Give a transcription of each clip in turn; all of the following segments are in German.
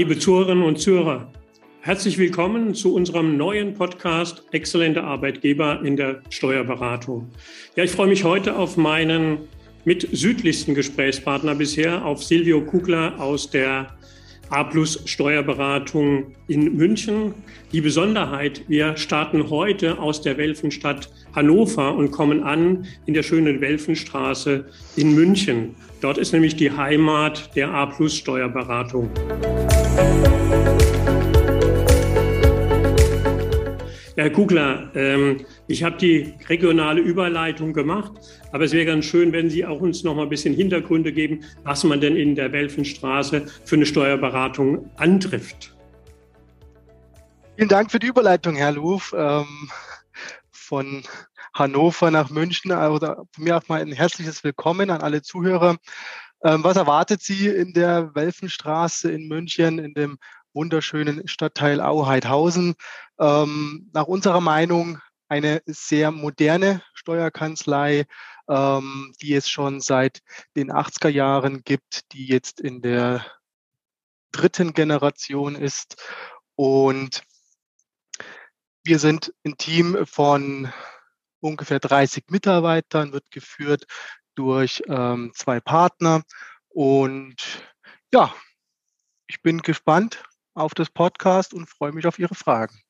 liebe Zuhörerinnen und Zuhörer, herzlich willkommen zu unserem neuen Podcast Exzellente Arbeitgeber in der Steuerberatung. Ja, ich freue mich heute auf meinen mit südlichsten Gesprächspartner bisher, auf Silvio Kugler aus der A Plus Steuerberatung in München. Die Besonderheit, wir starten heute aus der Welfenstadt Hannover und kommen an in der schönen Welfenstraße in München. Dort ist nämlich die Heimat der A Plus Steuerberatung. Herr Kugler, ähm, ich habe die regionale Überleitung gemacht, aber es wäre ganz schön, wenn Sie auch uns noch mal ein bisschen Hintergründe geben, was man denn in der Welfenstraße für eine Steuerberatung antrifft. Vielen Dank für die Überleitung, Herr Luf. Ähm, von Hannover nach München. Oder von mir auch mal ein herzliches Willkommen an alle Zuhörer. Ähm, was erwartet Sie in der Welfenstraße in München, in dem wunderschönen Stadtteil Auheidhausen. Ähm, nach unserer Meinung eine sehr moderne Steuerkanzlei, ähm, die es schon seit den 80er Jahren gibt, die jetzt in der dritten Generation ist. Und wir sind ein Team von ungefähr 30 Mitarbeitern, wird geführt durch ähm, zwei Partner. Und ja, ich bin gespannt, auf das Podcast und freue mich auf Ihre Fragen.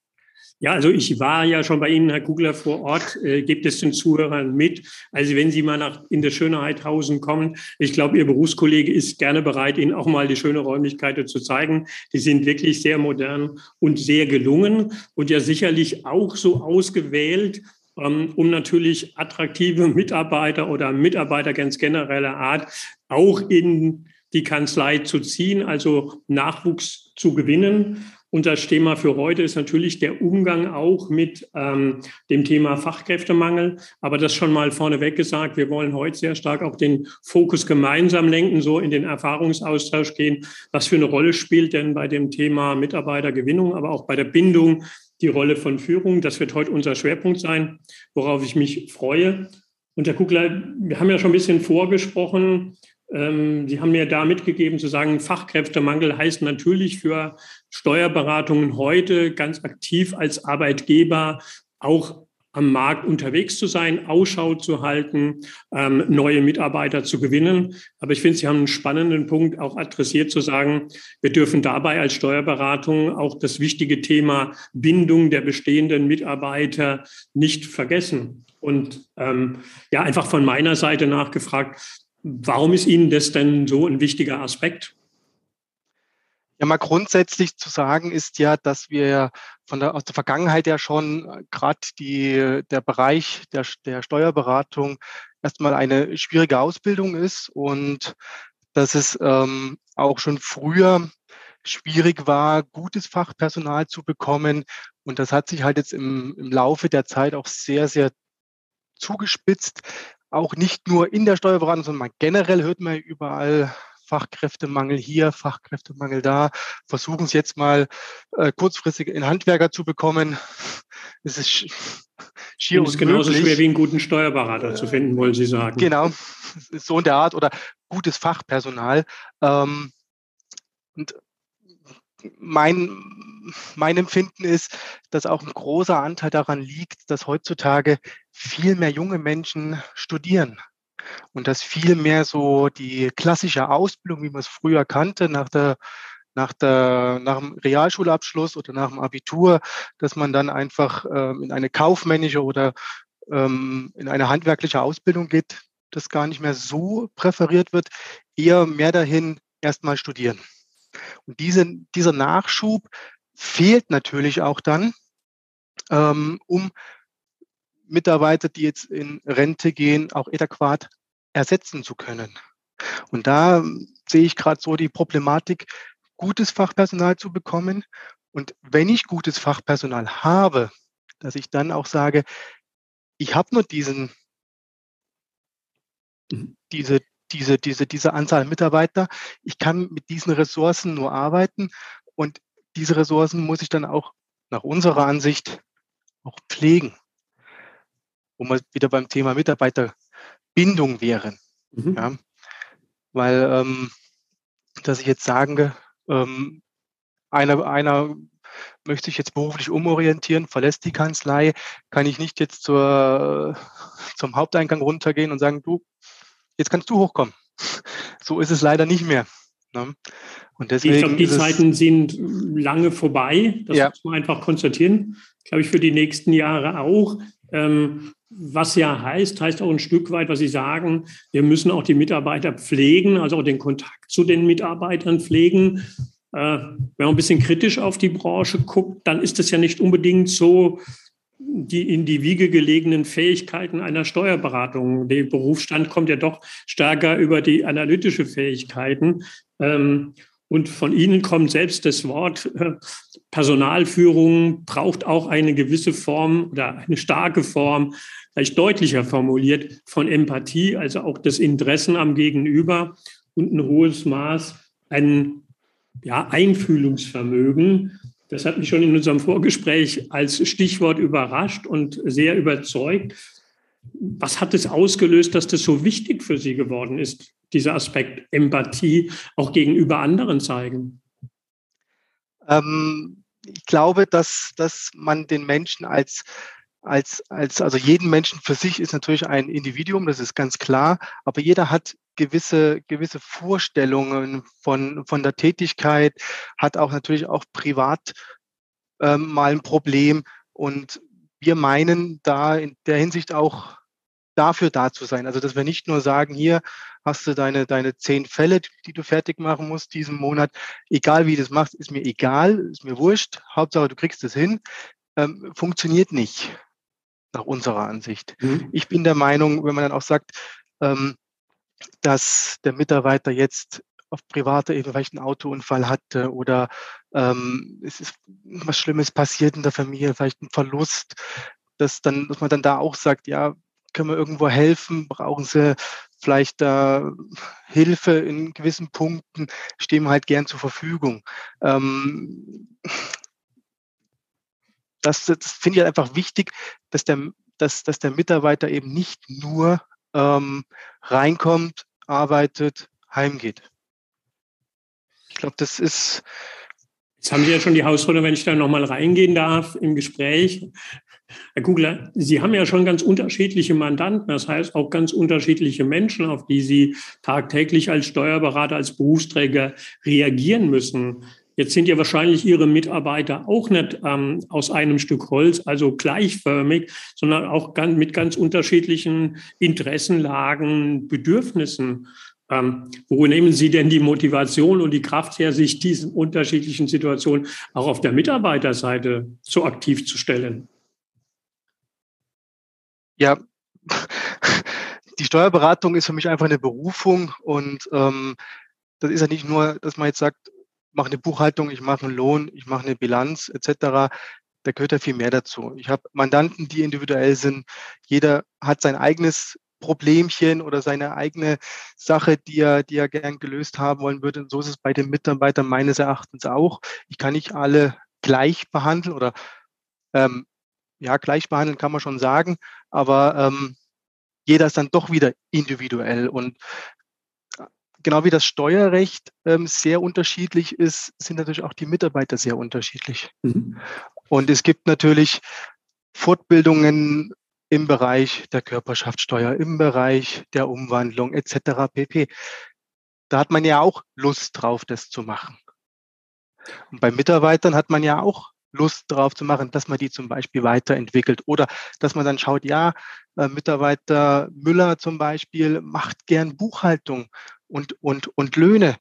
Ja, also ich war ja schon bei Ihnen, Herr Kugler, vor Ort. Äh, gebt es den Zuhörern mit. Also wenn Sie mal nach, in das schöne Heidhausen kommen, ich glaube, Ihr Berufskollege ist gerne bereit, Ihnen auch mal die schöne Räumlichkeiten zu zeigen. Die sind wirklich sehr modern und sehr gelungen und ja sicherlich auch so ausgewählt, um natürlich attraktive Mitarbeiter oder Mitarbeiter ganz genereller Art auch in die Kanzlei zu ziehen, also Nachwuchs zu gewinnen. Unser Thema für heute ist natürlich der Umgang auch mit ähm, dem Thema Fachkräftemangel. Aber das schon mal vorneweg gesagt, wir wollen heute sehr stark auch den Fokus gemeinsam lenken, so in den Erfahrungsaustausch gehen. Was für eine Rolle spielt denn bei dem Thema Mitarbeitergewinnung, aber auch bei der Bindung die Rolle von Führung? Das wird heute unser Schwerpunkt sein, worauf ich mich freue. Und Herr Kugler, wir haben ja schon ein bisschen vorgesprochen, ähm, Sie haben mir da mitgegeben zu sagen, Fachkräftemangel heißt natürlich für Steuerberatungen heute ganz aktiv als Arbeitgeber auch am Markt unterwegs zu sein, Ausschau zu halten, ähm, neue Mitarbeiter zu gewinnen. Aber ich finde, Sie haben einen spannenden Punkt auch adressiert zu sagen, wir dürfen dabei als Steuerberatung auch das wichtige Thema Bindung der bestehenden Mitarbeiter nicht vergessen. Und ähm, ja, einfach von meiner Seite nachgefragt, Warum ist Ihnen das denn so ein wichtiger Aspekt? Ja, mal grundsätzlich zu sagen ist ja, dass wir von der, aus der Vergangenheit ja schon äh, gerade die, der Bereich der, der Steuerberatung erstmal eine schwierige Ausbildung ist und dass es ähm, auch schon früher schwierig war, gutes Fachpersonal zu bekommen. Und das hat sich halt jetzt im, im Laufe der Zeit auch sehr, sehr zugespitzt, auch nicht nur in der Steuerberatung, sondern generell hört man überall Fachkräftemangel hier, Fachkräftemangel da. Versuchen es jetzt mal äh, kurzfristig in Handwerker zu bekommen. Es ist schier ist genauso schwer wie einen guten Steuerberater zu finden, wollen Sie sagen. Genau, so in der Art oder gutes Fachpersonal. Ähm, und mein, mein Empfinden ist, dass auch ein großer Anteil daran liegt, dass heutzutage viel mehr junge Menschen studieren und dass viel mehr so die klassische Ausbildung, wie man es früher kannte, nach der nach, der, nach dem Realschulabschluss oder nach dem Abitur, dass man dann einfach ähm, in eine kaufmännische oder ähm, in eine handwerkliche Ausbildung geht, das gar nicht mehr so präferiert wird, eher mehr dahin erstmal studieren. Und diese, dieser Nachschub fehlt natürlich auch dann, ähm, um Mitarbeiter, die jetzt in Rente gehen, auch adäquat ersetzen zu können. Und da sehe ich gerade so die Problematik, gutes Fachpersonal zu bekommen. Und wenn ich gutes Fachpersonal habe, dass ich dann auch sage, ich habe nur diesen, mhm. diese, diese, diese, diese Anzahl Mitarbeiter. Ich kann mit diesen Ressourcen nur arbeiten und diese Ressourcen muss ich dann auch nach unserer Ansicht auch pflegen, wo wir wieder beim Thema Mitarbeiterbindung wären. Mhm. Ja, weil, ähm, dass ich jetzt sage, ähm, einer, einer möchte sich jetzt beruflich umorientieren, verlässt die Kanzlei, kann ich nicht jetzt zur, zum Haupteingang runtergehen und sagen, du, jetzt kannst du hochkommen. So ist es leider nicht mehr. Ne? Und deswegen ich glaube, die Zeiten sind lange vorbei. Das ja. muss man einfach konstatieren. Glaube ich, für die nächsten Jahre auch. Ähm, was ja heißt, heißt auch ein Stück weit, was Sie sagen, wir müssen auch die Mitarbeiter pflegen, also auch den Kontakt zu den Mitarbeitern pflegen. Äh, wenn man ein bisschen kritisch auf die Branche guckt, dann ist es ja nicht unbedingt so, die in die Wiege gelegenen Fähigkeiten einer Steuerberatung. Der Berufsstand kommt ja doch stärker über die analytische Fähigkeiten. Ähm, und von Ihnen kommt selbst das Wort äh, Personalführung braucht auch eine gewisse Form oder eine starke Form, vielleicht deutlicher formuliert, von Empathie, also auch das Interessen am Gegenüber und ein hohes Maß an ja, Einfühlungsvermögen. Das hat mich schon in unserem Vorgespräch als Stichwort überrascht und sehr überzeugt. Was hat es ausgelöst, dass das so wichtig für Sie geworden ist, dieser Aspekt Empathie auch gegenüber anderen zeigen? Ähm, ich glaube, dass, dass man den Menschen als als, als, also jeden Menschen für sich ist natürlich ein Individuum, das ist ganz klar, aber jeder hat gewisse, gewisse Vorstellungen von, von der Tätigkeit, hat auch natürlich auch privat ähm, mal ein Problem und wir meinen da in der Hinsicht auch dafür da zu sein. Also dass wir nicht nur sagen, hier hast du deine, deine zehn Fälle, die du fertig machen musst diesen Monat. Egal wie du das machst, ist mir egal, ist mir wurscht. Hauptsache du kriegst es hin. Ähm, funktioniert nicht nach unserer Ansicht. Mhm. Ich bin der Meinung, wenn man dann auch sagt, ähm, dass der Mitarbeiter jetzt auf privater Ebene vielleicht einen Autounfall hatte oder ähm, es ist was Schlimmes passiert in der Familie, vielleicht ein Verlust, dass dann, dass man dann da auch sagt, ja, können wir irgendwo helfen? Brauchen Sie vielleicht da Hilfe in gewissen Punkten? Stehen wir halt gern zur Verfügung. Ähm, das, das finde ich halt einfach wichtig, dass der, dass, dass der Mitarbeiter eben nicht nur ähm, reinkommt, arbeitet, heimgeht. Ich glaube, das ist. Jetzt haben Sie ja schon die Herausforderung, wenn ich da nochmal reingehen darf im Gespräch. Herr Kugler, Sie haben ja schon ganz unterschiedliche Mandanten, das heißt auch ganz unterschiedliche Menschen, auf die Sie tagtäglich als Steuerberater, als Berufsträger reagieren müssen. Jetzt sind ja wahrscheinlich Ihre Mitarbeiter auch nicht ähm, aus einem Stück Holz, also gleichförmig, sondern auch ganz, mit ganz unterschiedlichen Interessenlagen, Bedürfnissen. Ähm, wo nehmen Sie denn die Motivation und die Kraft her, sich diesen unterschiedlichen Situationen auch auf der Mitarbeiterseite so aktiv zu stellen? Ja, die Steuerberatung ist für mich einfach eine Berufung und ähm, das ist ja nicht nur, dass man jetzt sagt, mache eine Buchhaltung, ich mache einen Lohn, ich mache eine Bilanz etc. Da gehört ja viel mehr dazu. Ich habe Mandanten, die individuell sind. Jeder hat sein eigenes Problemchen oder seine eigene Sache, die er, die er gern gelöst haben wollen würde. Und so ist es bei den Mitarbeitern meines Erachtens auch. Ich kann nicht alle gleich behandeln oder ähm, ja, gleich behandeln kann man schon sagen, aber ähm, jeder ist dann doch wieder individuell. Und genau wie das Steuerrecht ähm, sehr unterschiedlich ist, sind natürlich auch die Mitarbeiter sehr unterschiedlich. Mhm. Und es gibt natürlich Fortbildungen im Bereich der Körperschaftssteuer, im Bereich der Umwandlung etc. pp. Da hat man ja auch Lust drauf, das zu machen. Und bei Mitarbeitern hat man ja auch Lust drauf zu machen, dass man die zum Beispiel weiterentwickelt oder dass man dann schaut, ja, äh, Mitarbeiter Müller zum Beispiel macht gern Buchhaltung und, und, und Löhne,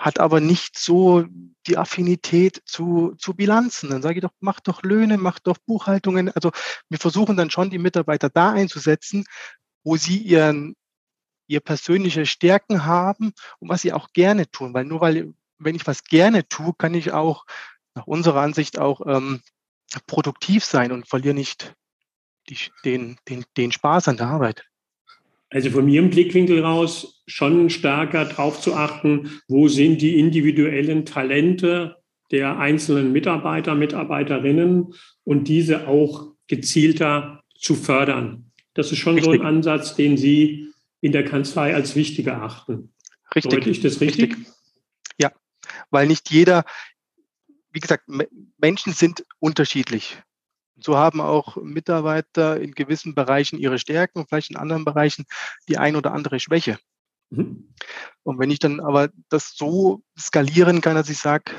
hat aber nicht so die Affinität zu, zu Bilanzen. Dann sage ich doch, mach doch Löhne, mach doch Buchhaltungen. Also wir versuchen dann schon die Mitarbeiter da einzusetzen, wo sie ihren, ihr persönliche Stärken haben und was sie auch gerne tun. Weil nur weil, wenn ich was gerne tue, kann ich auch nach unserer Ansicht auch ähm, produktiv sein und verliere nicht die, den, den, den Spaß an der Arbeit. Also von Ihrem Blickwinkel raus schon stärker darauf zu achten, wo sind die individuellen Talente der einzelnen Mitarbeiter, Mitarbeiterinnen und diese auch gezielter zu fördern. Das ist schon richtig. so ein Ansatz, den Sie in der Kanzlei als wichtig erachten. Richtig. Deute ich das richtig? richtig? Ja, weil nicht jeder, wie gesagt, Menschen sind unterschiedlich. So haben auch Mitarbeiter in gewissen Bereichen ihre Stärken und vielleicht in anderen Bereichen die ein oder andere Schwäche. Mhm. Und wenn ich dann aber das so skalieren kann, dass ich sage,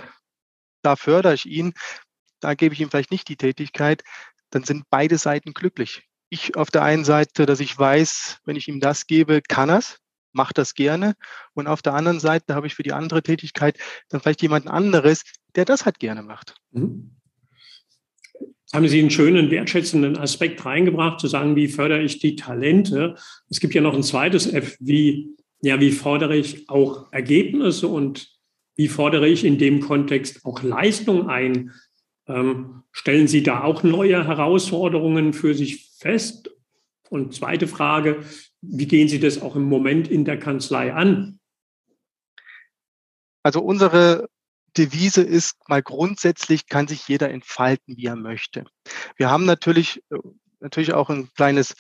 da fördere ich ihn, da gebe ich ihm vielleicht nicht die Tätigkeit, dann sind beide Seiten glücklich. Ich auf der einen Seite, dass ich weiß, wenn ich ihm das gebe, kann er es, macht das gerne. Und auf der anderen Seite habe ich für die andere Tätigkeit dann vielleicht jemand anderes, der das halt gerne macht. Mhm. Haben Sie einen schönen, wertschätzenden Aspekt reingebracht, zu sagen, wie fördere ich die Talente? Es gibt ja noch ein zweites F, wie, ja, wie fordere ich auch Ergebnisse und wie fordere ich in dem Kontext auch Leistung ein? Ähm, stellen Sie da auch neue Herausforderungen für sich fest? Und zweite Frage, wie gehen Sie das auch im Moment in der Kanzlei an? Also unsere Devise ist mal grundsätzlich kann sich jeder entfalten, wie er möchte. Wir haben natürlich, äh, natürlich auch ein kleines,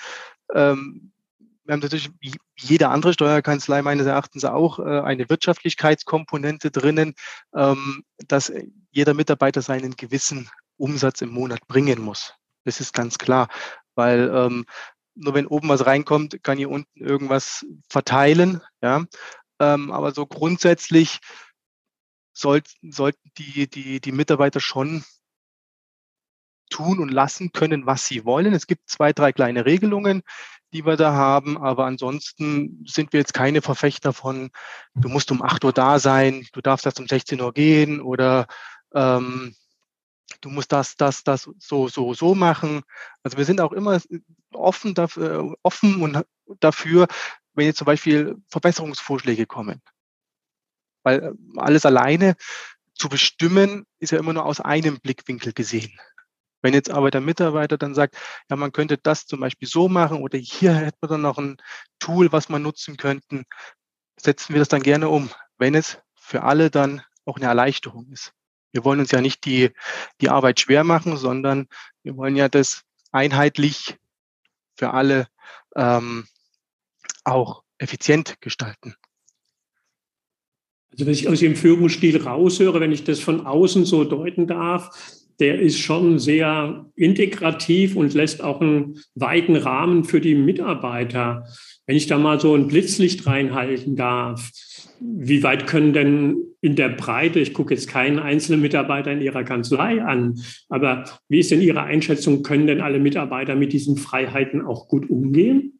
ähm, wir haben natürlich wie jede andere Steuerkanzlei meines Erachtens auch äh, eine Wirtschaftlichkeitskomponente drinnen, ähm, dass jeder Mitarbeiter seinen gewissen Umsatz im Monat bringen muss. Das ist ganz klar, weil ähm, nur wenn oben was reinkommt, kann hier unten irgendwas verteilen. Ja, ähm, aber so grundsätzlich soll, sollten die, die, die Mitarbeiter schon tun und lassen können, was sie wollen. Es gibt zwei, drei kleine Regelungen, die wir da haben, aber ansonsten sind wir jetzt keine Verfechter von, du musst um 8 Uhr da sein, du darfst erst um 16 Uhr gehen oder ähm, du musst das, das, das so, so, so machen. Also wir sind auch immer offen dafür, offen und dafür, wenn jetzt zum Beispiel Verbesserungsvorschläge kommen. Weil äh, alles alleine zu bestimmen, ist ja immer nur aus einem Blickwinkel gesehen. Wenn jetzt aber der Mitarbeiter dann sagt, ja, man könnte das zum Beispiel so machen oder hier hätten wir dann noch ein Tool, was man nutzen könnten, setzen wir das dann gerne um, wenn es für alle dann auch eine Erleichterung ist. Wir wollen uns ja nicht die, die Arbeit schwer machen, sondern wir wollen ja das einheitlich für alle ähm, auch effizient gestalten. Also, was ich aus Ihrem Führungsstil raushöre, wenn ich das von außen so deuten darf, der ist schon sehr integrativ und lässt auch einen weiten Rahmen für die Mitarbeiter. Wenn ich da mal so ein Blitzlicht reinhalten darf, wie weit können denn in der Breite, ich gucke jetzt keinen einzelnen Mitarbeiter in Ihrer Kanzlei an, aber wie ist denn Ihre Einschätzung, können denn alle Mitarbeiter mit diesen Freiheiten auch gut umgehen?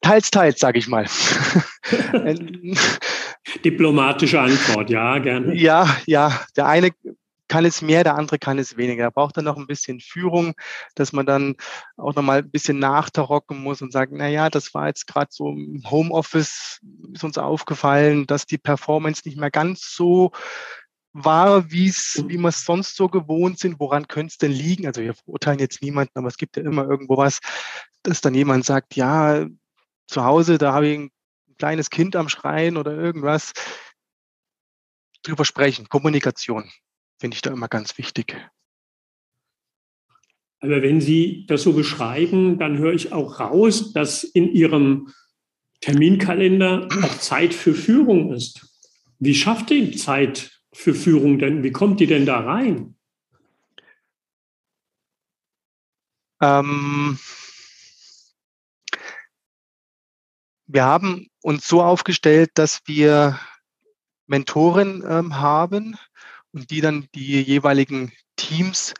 Teils, teils, sage ich mal. Diplomatische Antwort, ja, gerne. Ja, ja. Der eine kann es mehr, der andere kann es weniger. Er braucht dann noch ein bisschen Führung, dass man dann auch noch mal ein bisschen nachtarocken muss und sagt, na ja, das war jetzt gerade so im Homeoffice, ist uns aufgefallen, dass die Performance nicht mehr ganz so war, wie es, wie wir es sonst so gewohnt sind. Woran könnte es denn liegen? Also wir verurteilen jetzt niemanden, aber es gibt ja immer irgendwo was, dass dann jemand sagt, ja, zu Hause, da habe ich ein kleines Kind am Schreien oder irgendwas. Drüber sprechen, Kommunikation finde ich da immer ganz wichtig. Aber wenn Sie das so beschreiben, dann höre ich auch raus, dass in Ihrem Terminkalender auch Zeit für Führung ist. Wie schafft die Zeit für Führung denn? Wie kommt die denn da rein? Ähm, wir haben uns so aufgestellt, dass wir Mentoren ähm, haben, und die dann die jeweiligen Teams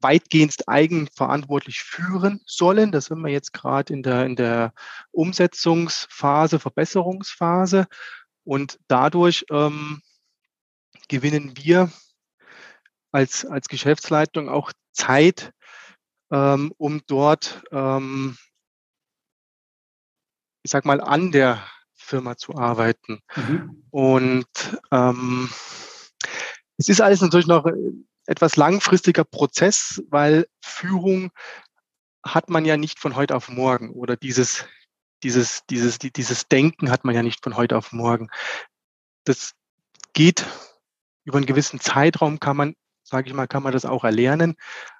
weitgehend eigenverantwortlich führen sollen. Das sind wir jetzt gerade in der, in der Umsetzungsphase, Verbesserungsphase. Und dadurch ähm, gewinnen wir als, als Geschäftsleitung auch Zeit, ähm, um dort, ähm, ich sag mal, an der Firma zu arbeiten. Mhm. Und ähm, es ist alles natürlich noch äh, etwas langfristiger Prozess, weil Führung hat man ja nicht von heute auf morgen oder dieses, dieses, dieses, dieses Denken hat man ja nicht von heute auf morgen. Das geht über einen gewissen Zeitraum kann man, sage ich mal, kann man das auch erlernen.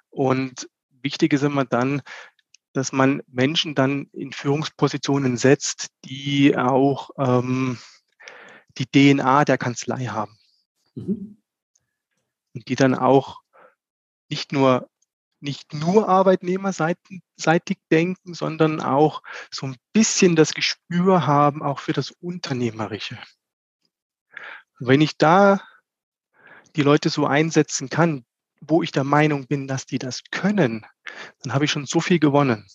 Und wichtig ist immer dann, dass man Menschen dann in Führungspositionen setzt, die auch ähm, die DNA der Kanzlei haben. Mhm. Und die dann auch nicht nur nicht nur arbeitnehmerseitig denken, sondern auch so ein bisschen das Gespür haben, auch für das Unternehmerische. Und wenn ich da die Leute so einsetzen kann, wo ich der Meinung bin, dass die das können, dann habe ich schon so viel gewonnen.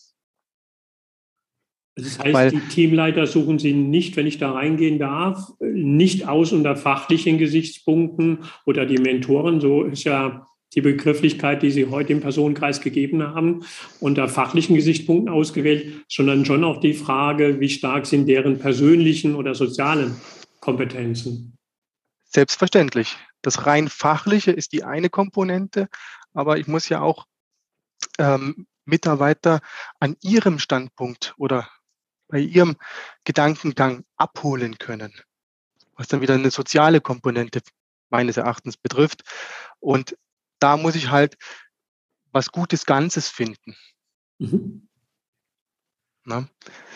Das heißt, Weil, die Teamleiter suchen Sie nicht, wenn ich da reingehen darf, nicht aus unter fachlichen Gesichtspunkten oder die Mentoren, so ist ja die Begrifflichkeit, die Sie heute im Personenkreis gegeben haben, unter fachlichen Gesichtspunkten ausgewählt, sondern schon auch die Frage, wie stark sind deren persönlichen oder sozialen Kompetenzen. Selbstverständlich. Das rein fachliche ist die eine Komponente, aber ich muss ja auch ähm, Mitarbeiter an ihrem Standpunkt oder bei ihrem Gedankengang abholen können, was dann wieder eine soziale Komponente meines Erachtens betrifft. Und da muss ich halt was Gutes Ganzes finden. Mhm.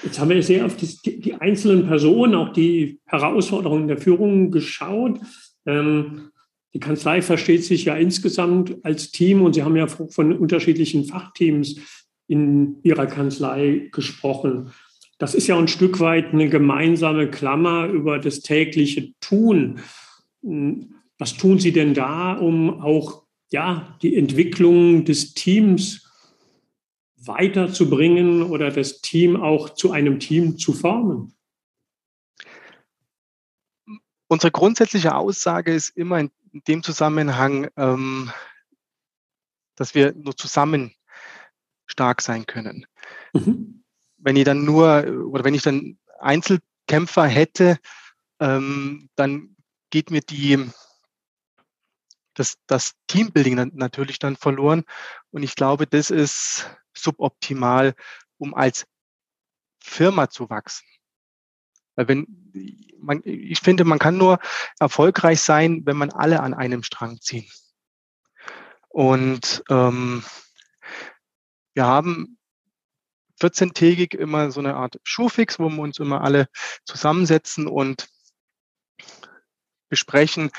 Jetzt haben wir sehr auf die, die, einzelnen Personen, auch die Herausforderungen der Führung geschaut. Ähm, die Kanzlei versteht sich ja insgesamt als Team und Sie haben ja von unterschiedlichen Fachteams in Ihrer Kanzlei gesprochen. Das ist ja ein Stück weit eine gemeinsame Klammer über das tägliche Tun. Was tun Sie denn da, um auch ja, die Entwicklung des Teams weiterzubringen oder das Team auch zu einem Team zu formen? Unsere grundsätzliche Aussage ist immer in dem Zusammenhang, ähm, dass wir nur zusammen stark sein können. Mhm. Wenn ich dann nur oder wenn ich dann Einzelkämpfer hätte, ähm, dann geht mir die das, das Teambuilding natürlich dann verloren. Und ich glaube, das ist suboptimal, um als Firma zu wachsen. Wenn man, ich finde, man kann nur erfolgreich sein, wenn man alle an einem Strang ziehen. Und ähm, wir haben 14-tägig immer so eine Art Schuhfix, wo wir uns immer alle zusammensetzen und besprechen,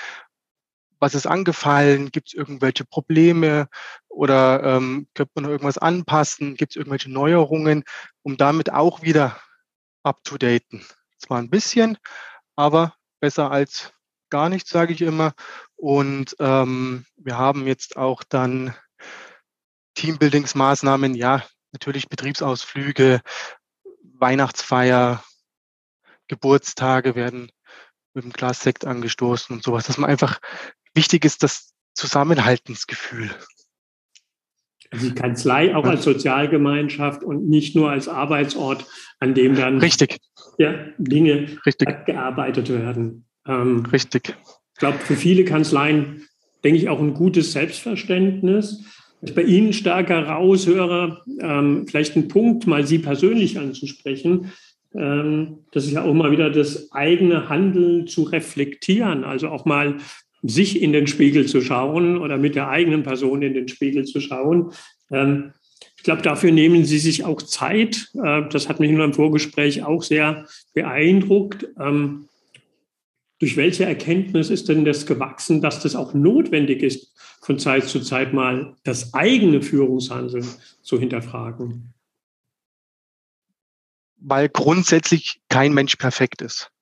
was ist angefallen? Gibt es irgendwelche Probleme oder ähm, könnte man noch irgendwas anpassen? Gibt es irgendwelche Neuerungen, um damit auch wieder up-to-daten? Zwar ein bisschen, aber besser als gar nichts, sage ich immer. Und ähm, wir haben jetzt auch dann Teambuildingsmaßnahmen, ja, natürlich Betriebsausflüge, Weihnachtsfeier, Geburtstage werden mit dem Glas Sekt angestoßen und sowas, dass man einfach wichtig ist das Zusammenhaltensgefühl. Also die Kanzlei auch als Sozialgemeinschaft und nicht nur als Arbeitsort, an dem dann Richtig. Ja, Dinge Richtig. gearbeitet werden. Ähm, Richtig. Ich glaube, für viele Kanzleien denke ich auch ein gutes Selbstverständnis. Was ich bei Ihnen stärker raushöre, ähm, vielleicht ein Punkt, mal Sie persönlich anzusprechen, ähm, das ist ja auch mal wieder das eigene Handeln zu reflektieren, also auch mal sich in den Spiegel zu schauen oder mit der eigenen Person in den Spiegel zu schauen. Ähm, ich glaube, dafür nehmen Sie sich auch Zeit. Äh, das hat mich in einem Vorgespräch auch sehr beeindruckt. Ähm, durch welche Erkenntnis ist denn das gewachsen, dass das auch notwendig ist, von Zeit zu Zeit mal das eigene Führungshandeln zu hinterfragen? Weil grundsätzlich kein Mensch perfekt ist.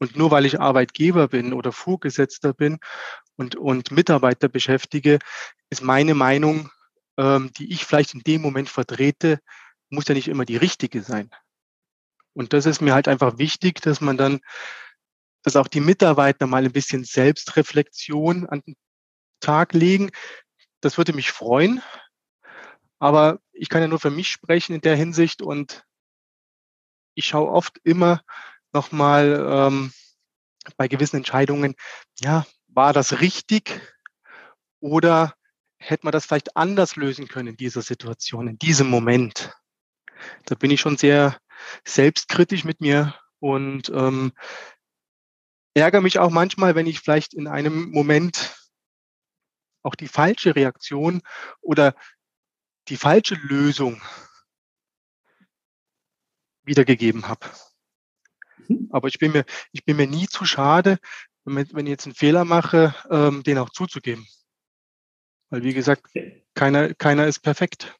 Und nur weil ich Arbeitgeber bin oder Vorgesetzter bin und, und Mitarbeiter beschäftige, ist meine Meinung, ähm, die ich vielleicht in dem Moment vertrete, muss ja nicht immer die richtige sein. Und das ist mir halt einfach wichtig, dass man dann, dass auch die Mitarbeiter mal ein bisschen Selbstreflexion an den Tag legen. Das würde mich freuen. Aber ich kann ja nur für mich sprechen in der Hinsicht und ich schaue oft immer, nochmal ähm, bei gewissen Entscheidungen, ja, war das richtig oder hätte man das vielleicht anders lösen können in dieser Situation, in diesem Moment? Da bin ich schon sehr selbstkritisch mit mir und ähm, ärgere mich auch manchmal, wenn ich vielleicht in einem Moment auch die falsche Reaktion oder die falsche Lösung wiedergegeben habe. Mhm. Aber ich bin mir, ich bin mir nie zu schade, wenn, ich jetzt einen Fehler mache, ähm, den auch zuzugeben. Weil wie gesagt, keiner, keiner ist perfekt.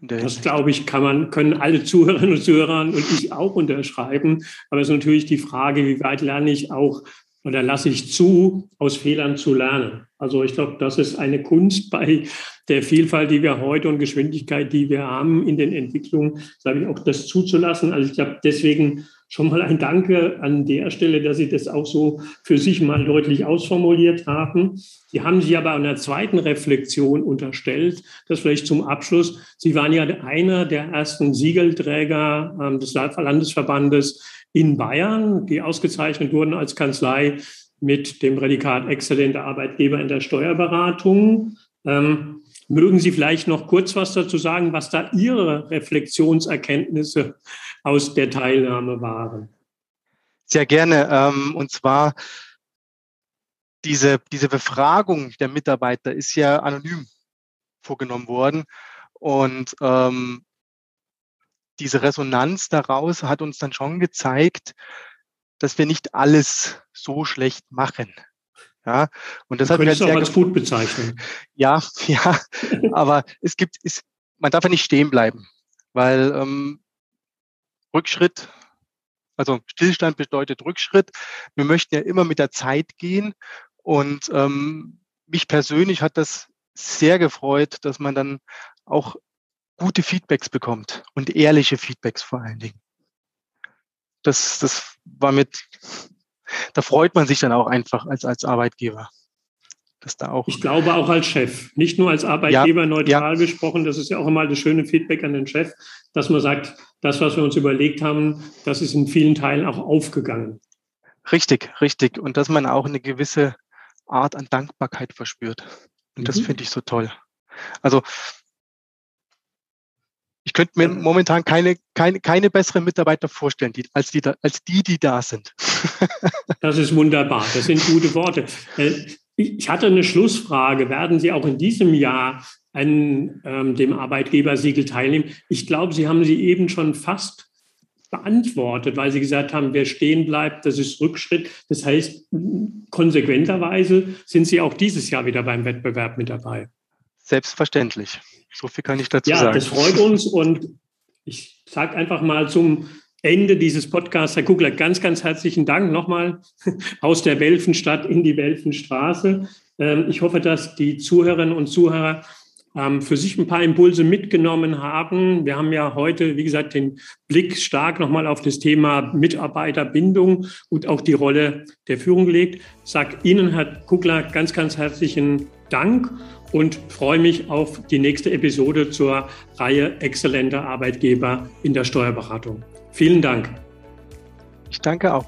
Das glaube ich, kann man, können alle Zuhörerinnen und Zuhörer und ich auch unterschreiben. Aber es ist natürlich die Frage, wie weit lerne ich auch oder lasse ich zu, aus Fehlern zu lernen. Also ich glaube, das ist eine Kunst bei der Vielfalt, die wir heute und Geschwindigkeit, die wir haben in den Entwicklungen, sage ich auch, das zuzulassen. Also ich glaube, deswegen schon mal ein Danke an der Stelle, dass Sie das auch so für sich mal deutlich ausformuliert haben. Sie haben sich aber einer zweiten Reflexion unterstellt, das vielleicht zum Abschluss. Sie waren ja einer der ersten Siegelträger ähm, des Landesverbandes in Bayern, die ausgezeichnet wurden als Kanzlei mit dem Prädikat exzellenter Arbeitgeber in der Steuerberatung. Ähm, mögen Sie vielleicht noch kurz was dazu sagen, was da Ihre Reflexionserkenntnisse aus der Teilnahme waren? Sehr gerne. Ähm, und zwar diese, diese Befragung der Mitarbeiter ist ja anonym vorgenommen worden. Und ähm, diese Resonanz daraus hat uns dann schon gezeigt, dass wir nicht alles so schlecht machen. Ja, und das hat mir auch als gut bezeichnen. Ja, ja, aber es gibt, es, man darf ja nicht stehen bleiben, weil ähm, Rückschritt, also Stillstand bedeutet Rückschritt. Wir möchten ja immer mit der Zeit gehen und ähm, mich persönlich hat das sehr gefreut, dass man dann auch gute Feedbacks bekommt und ehrliche Feedbacks vor allen Dingen. Das, das war mit, da freut man sich dann auch einfach als, als Arbeitgeber. Dass da auch ich glaube auch als Chef, nicht nur als Arbeitgeber ja, neutral ja. gesprochen, das ist ja auch immer das schöne Feedback an den Chef, dass man sagt, das, was wir uns überlegt haben, das ist in vielen Teilen auch aufgegangen. Richtig, richtig. Und dass man auch eine gewisse Art an Dankbarkeit verspürt. Und mhm. das finde ich so toll. Also ich könnte mir momentan keine, keine, keine besseren Mitarbeiter vorstellen, die, als, die, als die, die da sind. das ist wunderbar. Das sind gute Worte. Äh, ich hatte eine Schlussfrage. Werden Sie auch in diesem Jahr an ähm, dem Arbeitgebersiegel teilnehmen? Ich glaube, Sie haben sie eben schon fast beantwortet, weil Sie gesagt haben, wer stehen bleibt, das ist Rückschritt. Das heißt, konsequenterweise sind Sie auch dieses Jahr wieder beim Wettbewerb mit dabei. Selbstverständlich. So viel kann ich dazu ja, sagen. Ja, das freut uns und ich sage einfach mal zum Ende dieses Podcasts, Herr Kugler, ganz, ganz herzlichen Dank nochmal aus der Welfenstadt in die Welfenstraße. Ähm, ich hoffe, dass die Zuhörerinnen und Zuhörer ähm, für sich ein paar Impulse mitgenommen haben. Wir haben ja heute, wie gesagt, den Blick stark nochmal auf das Thema Mitarbeiterbindung und auch die Rolle der Führung gelegt. Ich sage Ihnen, Herr Kugler, ganz, ganz herzlichen Dank und freue mich auf die nächste Episode zur Reihe exzellenter Arbeitgeber in der Steuerberatung. Vielen Dank. Ich danke auch.